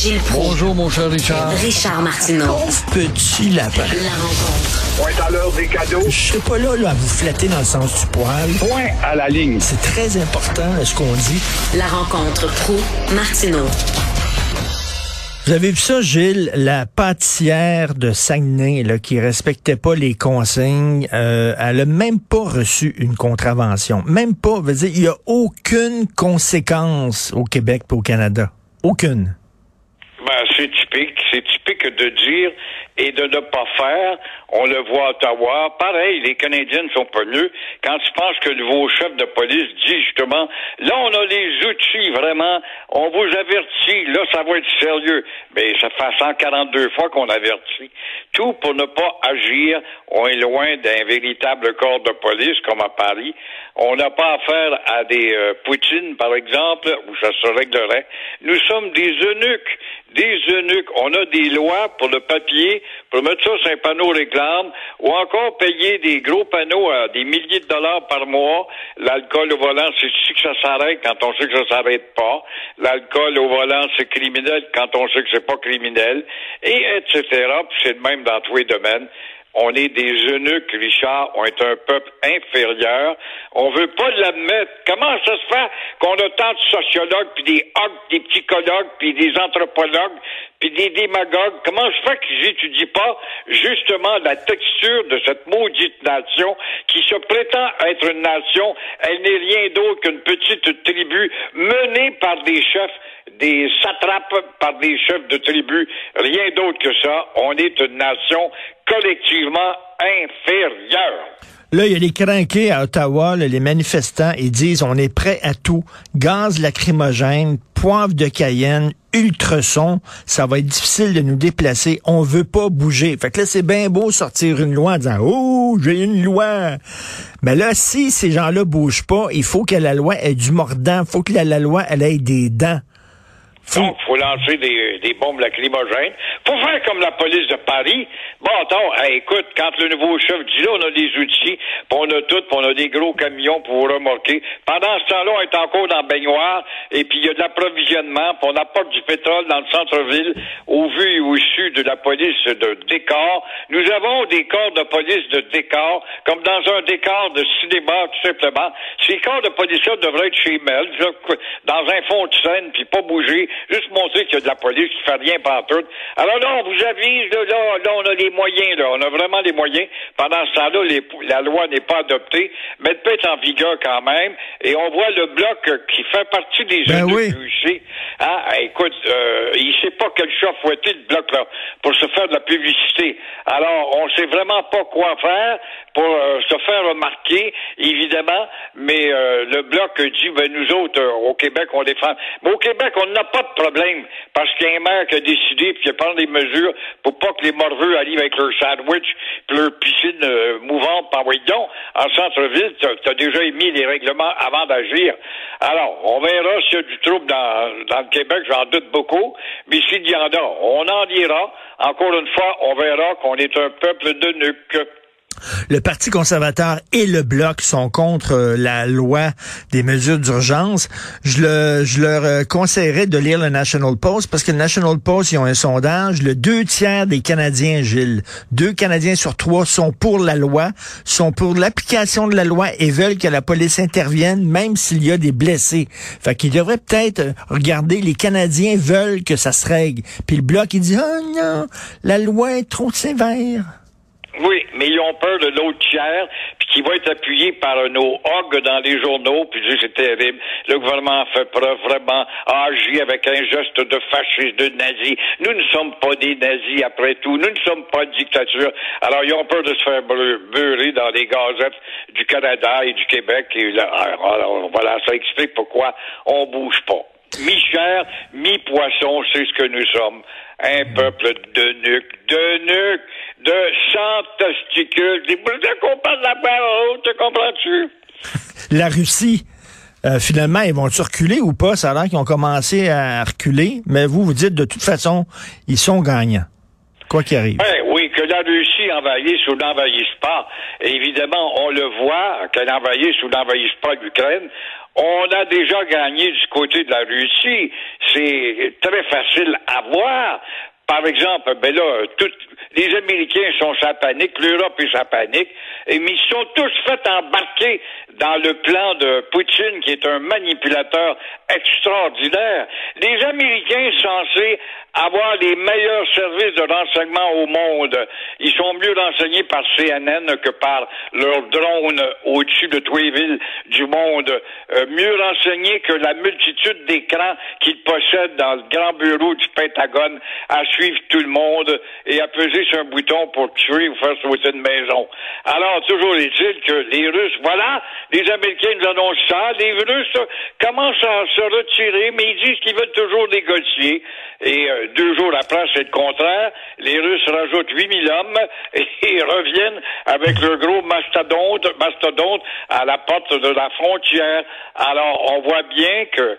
Gilles Proulx. Bonjour, mon cher Richard. Richard Martineau. Petit lapin. La rencontre. Point à l'heure des cadeaux. Je serai pas là, là à vous flatter dans le sens du poil. Point à la ligne. C'est très important ce qu'on dit. La rencontre pro martineau Vous avez vu ça, Gilles, la pâtissière de Saguenay là, qui respectait pas les consignes, euh, elle a même pas reçu une contravention. Même pas. Veut dire, il y a aucune conséquence au Québec et au Canada. Aucune. Ben, c'est typique. C'est typique de dire et de ne pas faire. On le voit à Ottawa. Pareil, les Canadiens ne sont pas mieux. Quand tu penses que le nouveau chef de police dit justement, là, on a les outils, vraiment, on vous avertit, là, ça va être sérieux. Mais ça fait 142 fois qu'on avertit. Tout pour ne pas agir. On est loin d'un véritable corps de police comme à Paris. On n'a pas affaire à des euh, Poutines, par exemple, où ça se réglerait. Nous sommes des eunuques. Des eunuques. On a des lois pour le papier, pour mettre ça sur un panneau réclame, ou encore payer des gros panneaux à des milliers de dollars par mois. L'alcool au volant, c'est ici que ça s'arrête quand on sait que ça s'arrête pas. L'alcool au volant, c'est criminel quand on sait que c'est pas criminel. Et etc. Puis c'est le même dans tous les domaines. On est des eunuques, Richard. On est un peuple inférieur. On veut pas l'admettre. Comment ça se fait qu'on a tant de sociologues, puis des hogs, des psychologues, puis des anthropologues, puis des démagogues? Comment se fait qu'ils n'étudient pas justement la texture de cette maudite nation qui se prétend être une nation? Elle n'est rien d'autre qu'une petite tribu menée par des chefs des satrapes par des chefs de tribus, rien d'autre que ça. On est une nation collectivement inférieure. Là, il y a les crinqués à Ottawa, les manifestants, ils disent on est prêt à tout. Gaz lacrymogène, poivre de Cayenne, ultrason, ça va être difficile de nous déplacer. On veut pas bouger. Fait que là, c'est bien beau sortir une loi en disant Oh, j'ai une loi. Mais là, si ces gens-là bougent pas, il faut que la loi ait du mordant. Il faut que la, loi ait des dents. Donc, faut lancer des, des bombes lacrymogènes. Faut faire comme la police de Paris. Bon, attends, écoute, quand le nouveau chef dit là, on a des outils, puis on a tout, puis on a des gros camions pour remorquer. Pendant ce temps-là, on est encore dans le baignoire, et puis il y a de l'approvisionnement, puis on apporte du pétrole dans le centre-ville, au vu et au su de la police de décor. Nous avons des corps de police de décor, comme dans un décor de cinéma, tout simplement. Ces corps de police-là devraient être chez Mel, dans un fond de scène, puis pas bouger juste montrer qu'il y a de la police qui fait rien partout. Alors là, on vous avise, là, là, là, on a les moyens, là, on a vraiment les moyens. Pendant ce temps-là, la loi n'est pas adoptée, mais elle peut être en vigueur quand même. Et on voit le bloc qui fait partie des Ben jeunes oui. de Ah, écoute, euh, il sait pas quel chat fouetter le bloc là pour se faire de la publicité. Alors, on sait vraiment pas quoi faire pour euh, se faire remarquer, évidemment, mais euh, le bloc dit, ben nous autres, euh, au Québec, on défend. Mais au Québec, on n'a pas problème, parce qu'il y a un maire qui a décidé, puis qui pris des mesures pour pas que les morveux arrivent avec leur sandwich, puis leur piscine euh, mouvante par donc En centre-ville, tu as déjà émis les règlements avant d'agir. Alors, on verra s'il y a du trouble dans, dans le Québec, j'en doute beaucoup, mais s'il y en a, on en dira. Encore une fois, on verra qu'on est un peuple de nuques. Le Parti conservateur et le Bloc sont contre euh, la loi des mesures d'urgence. Je, le, je leur euh, conseillerais de lire le National Post parce que le National Post, ils ont un sondage. Le deux tiers des Canadiens, Gilles, deux Canadiens sur trois sont pour la loi, sont pour l'application de la loi et veulent que la police intervienne même s'il y a des blessés. Fait qu'ils devraient peut-être euh, regarder, les Canadiens veulent que ça se règle. Puis le Bloc, il dit, oh non, la loi est trop sévère. Oui, mais ils ont peur de l'autre tiers, puis qui va être appuyé par nos hogs dans les journaux, puis c'est terrible. Le gouvernement fait preuve vraiment, agi avec un geste de fascisme, de nazi. Nous ne sommes pas des nazis après tout. Nous ne sommes pas de dictature. Alors, ils ont peur de se faire beurrer dans les gazettes du Canada et du Québec. Et là, alors, voilà, ça explique pourquoi on bouge pas. Mi-chair, mi-poisson, c'est ce que nous sommes. Un peuple de nuques, de nuques, de sans testicules. Boules de compas de la barre te comprends-tu? La Russie, euh, finalement, ils vont-tu reculer ou pas? Ça a l'air qu'ils ont commencé à reculer, mais vous, vous dites de toute façon, ils sont gagnants. Quoi qu'il arrive. Ben, oui, que la Russie envahisse ou n'envahisse pas. Évidemment, on le voit, qu'elle envahisse ou n'envahisse pas l'Ukraine. On a déjà gagné du côté de la Russie. c'est très facile à voir. Par exemple, ben là, tout, les Américains sont sa panique, l'Europe est sa panique, et, mais ils sont tous fait embarquer dans le plan de Poutine, qui est un manipulateur extraordinaire. Les Américains censés avoir les meilleurs services de renseignement au monde. Ils sont mieux renseignés par CNN que par leurs drones au-dessus de tous les villes du monde. Euh, mieux renseignés que la multitude d'écrans qu'ils possèdent dans le grand bureau du Pentagone à suivre tout le monde et sur un bouton pour tuer ou faire sauter une maison. Alors, toujours est-il que les Russes, voilà, les Américains nous annoncent ça, les Russes commencent à se retirer, mais ils disent qu'ils veulent toujours négocier. Et euh, deux jours après, c'est le contraire. Les Russes rajoutent 8000 hommes et reviennent avec leur gros mastodonte, mastodonte à la porte de la frontière. Alors, on voit bien que,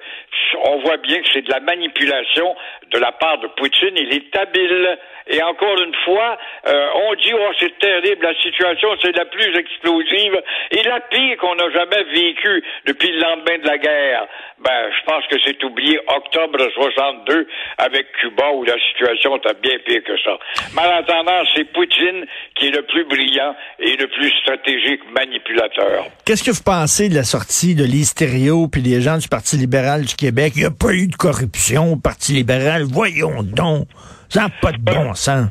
on voit bien que c'est de la manipulation de la part de Poutine. Il est habile. Et encore une fois, euh, on dit oh c'est terrible, la situation c'est la plus explosive et la pire qu'on a jamais vécue depuis le lendemain de la guerre. Ben, je pense que c'est oublié octobre 62 avec Cuba où la situation était bien pire que ça. Malentendant, c'est Poutine qui est le plus brillant et le plus stratégique manipulateur. Qu'est-ce que vous pensez de la sortie de l'Hystério puis des gens du Parti libéral du Québec? Il n'y a pas eu de corruption au Parti libéral. Voyons donc. Ça n'a pas de bon sens.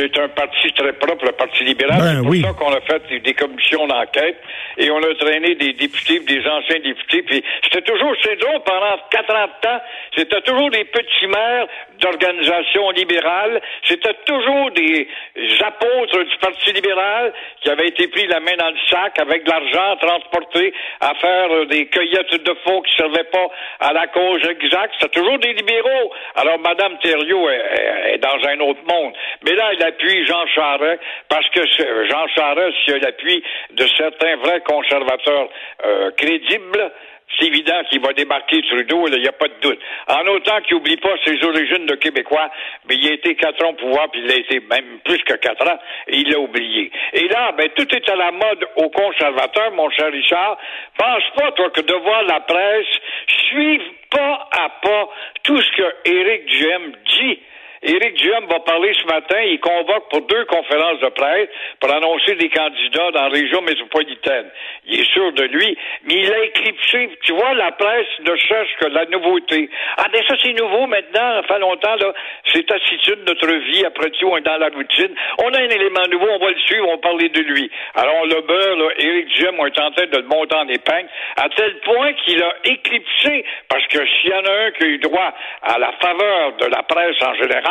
C'est un parti très propre, le Parti libéral. Ben c'est pour oui. ça qu'on a fait des commissions d'enquête et on a traîné des députés, des anciens députés. Puis c'était toujours, c'est drôle, pendant quatre ans de temps, c'était toujours des petits maires d'organisations libérales. C'était toujours des apôtres du Parti libéral qui avaient été pris la main dans le sac avec de l'argent transporté à faire euh, des cueillettes de faux qui servaient pas à la cause exacte. C'était toujours des libéraux. Alors, Madame Thériault est, est- est dans un autre monde. Mais là, elle Jean Charest parce que Jean Charest, s'il a l'appui de certains vrais conservateurs euh, crédibles, c'est évident qu'il va débarquer Trudeau, il n'y a pas de doute. En autant qu'il n'oublie pas ses origines de Québécois, mais il a été quatre ans au pouvoir, puis il a été même plus que quatre ans, et il l'a oublié. Et là, ben, tout est à la mode aux conservateurs, mon cher Richard. Pense pas, toi, que de voir la presse suivre pas à pas tout ce que Éric Duhem dit. Éric Duhem va parler ce matin. Il convoque pour deux conférences de presse pour annoncer des candidats dans la région métropolitaine. Il est sûr de lui, mais il a éclipsé. Tu vois, la presse ne cherche que la nouveauté. Ah, ben ça, c'est nouveau maintenant. Ça fait longtemps, là. C'est attitude de notre vie. Après tout, on est dans la routine. On a un élément nouveau. On va le suivre. On va parler de lui. Alors, le beurre, là, Éric Duhem, on est en train de le monter en épingle à tel point qu'il a éclipsé parce que s'il y en a un qui a eu droit à la faveur de la presse en général,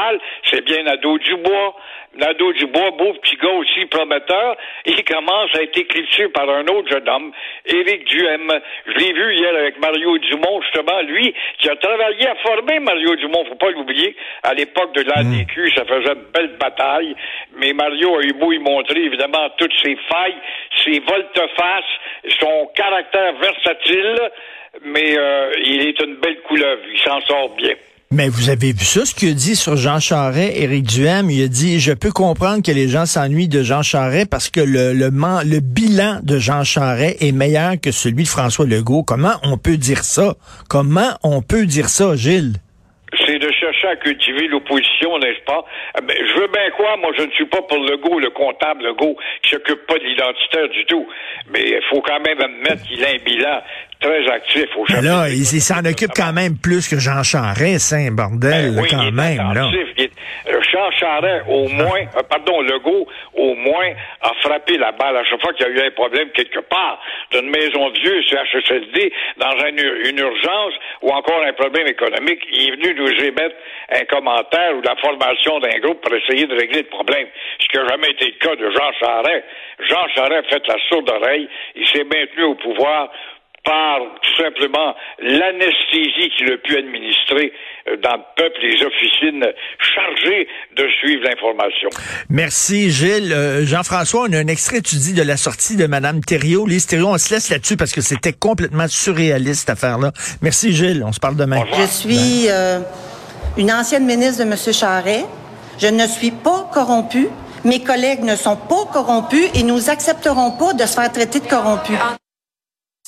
c'est bien Nadeau Dubois. Nadeau Dubois, beau petit gars aussi prometteur, il commence à être éclipsé par un autre jeune homme, Éric Duhem. Je l'ai vu hier avec Mario Dumont, justement, lui, qui a travaillé à former Mario Dumont, faut pas l'oublier. À l'époque de l'ADQ, ça faisait une belle bataille, mais Mario a eu beau y montrer, évidemment, toutes ses failles, ses volte-face, son caractère versatile, mais euh, il est une belle couleuvre, il s'en sort bien. Mais vous avez vu ça, ce qu'il a dit sur Jean Charest, Éric Duhem, il a dit, je peux comprendre que les gens s'ennuient de Jean Charest parce que le, le, le bilan de Jean Charest est meilleur que celui de François Legault. Comment on peut dire ça? Comment on peut dire ça, Gilles? c'est de chercher à cultiver l'opposition, n'est-ce pas? Mais je veux bien croire, moi je ne suis pas pour Legault, le comptable Legault, qui s'occupe pas de l'identitaire du tout. Mais il faut quand même admettre qu'il a un bilan très actif au Mais chapitre là, il, s'en occupe quand même plus que Jean Charest, hein, bordel, Ben oui, quand il même, là. Il euh, Jean Charest, au moins, euh, pardon, Legault, au moins, a frappé la balle à chaque fois qu'il y a eu un problème quelque part, d'une maison de vieux, CHSLD, dans une, une urgence ou encore un problème économique. Il est venu nous émettre un commentaire ou la formation d'un groupe pour essayer de régler le problème. Ce qui n'a jamais été le cas de Jean Charest. Jean Charest a fait la sourde oreille. Il s'est maintenu au pouvoir par tout simplement l'anesthésie qu'il a pu administrer euh, dans le peuple, les officines chargées de suivre l'information. Merci, Gilles. Euh, Jean-François, on a un extrait, tu dis, de la sortie de Mme Thériault. Lise Thériault, on se laisse là-dessus parce que c'était complètement surréaliste, cette affaire-là. Merci, Gilles. On se parle demain. Je suis euh, une ancienne ministre de M. Charret. Je ne suis pas corrompue. Mes collègues ne sont pas corrompus et nous accepterons pas de se faire traiter de corrompus.